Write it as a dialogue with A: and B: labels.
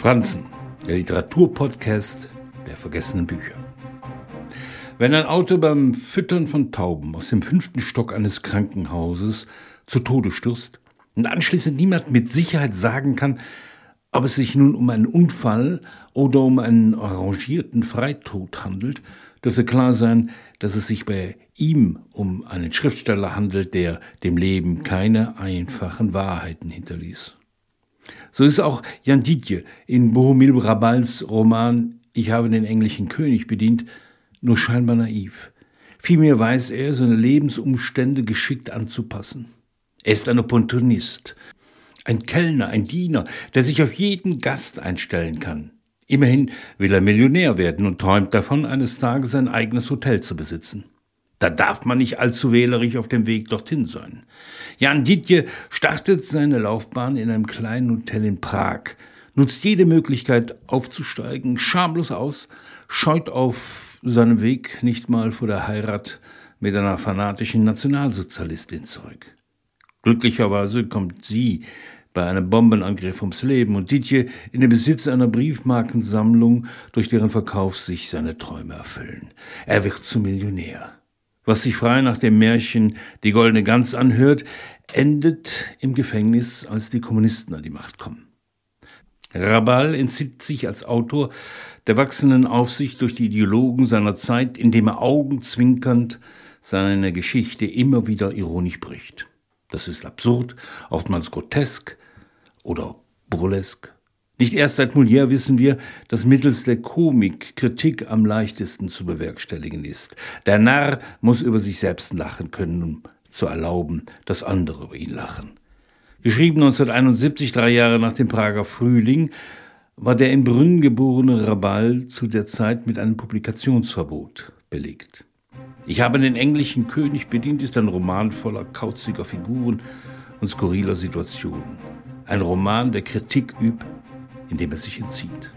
A: Franzen, der Literaturpodcast der vergessenen Bücher. Wenn ein Auto beim Füttern von Tauben aus dem fünften Stock eines Krankenhauses zu Tode stürzt und anschließend niemand mit Sicherheit sagen kann, ob es sich nun um einen Unfall oder um einen arrangierten Freitod handelt, dürfte klar sein, dass es sich bei ihm um einen Schriftsteller handelt, der dem Leben keine einfachen Wahrheiten hinterließ. So ist auch Jan Dietje in Bohumil Rabals Roman Ich habe den englischen König bedient, nur scheinbar naiv. Vielmehr weiß er, seine Lebensumstände geschickt anzupassen. Er ist ein Opportunist, ein Kellner, ein Diener, der sich auf jeden Gast einstellen kann. Immerhin will er Millionär werden und träumt davon, eines Tages ein eigenes Hotel zu besitzen. Da darf man nicht allzu wählerisch auf dem Weg dorthin sein. Jan Dietje startet seine Laufbahn in einem kleinen Hotel in Prag, nutzt jede Möglichkeit aufzusteigen, schamlos aus, scheut auf seinem Weg nicht mal vor der Heirat mit einer fanatischen Nationalsozialistin zurück. Glücklicherweise kommt sie bei einem Bombenangriff ums Leben und Dietje in den Besitz einer Briefmarkensammlung, durch deren Verkauf sich seine Träume erfüllen. Er wird zum Millionär was sich frei nach dem Märchen Die goldene Gans anhört, endet im Gefängnis, als die Kommunisten an die Macht kommen. Rabal entzieht sich als Autor der wachsenden Aufsicht durch die Ideologen seiner Zeit, indem er augenzwinkernd seine Geschichte immer wieder ironisch bricht. Das ist absurd, oftmals grotesk oder burlesk. Nicht erst seit Molière wissen wir, dass mittels der Komik Kritik am leichtesten zu bewerkstelligen ist. Der Narr muss über sich selbst lachen können, um zu erlauben, dass andere über ihn lachen. Geschrieben 1971, drei Jahre nach dem Prager Frühling, war der in Brünn geborene Rabal zu der Zeit mit einem Publikationsverbot belegt. Ich habe den englischen König bedient ist ein Roman voller kauziger Figuren und skurriler Situationen. Ein Roman, der Kritik übt indem er sich entzieht.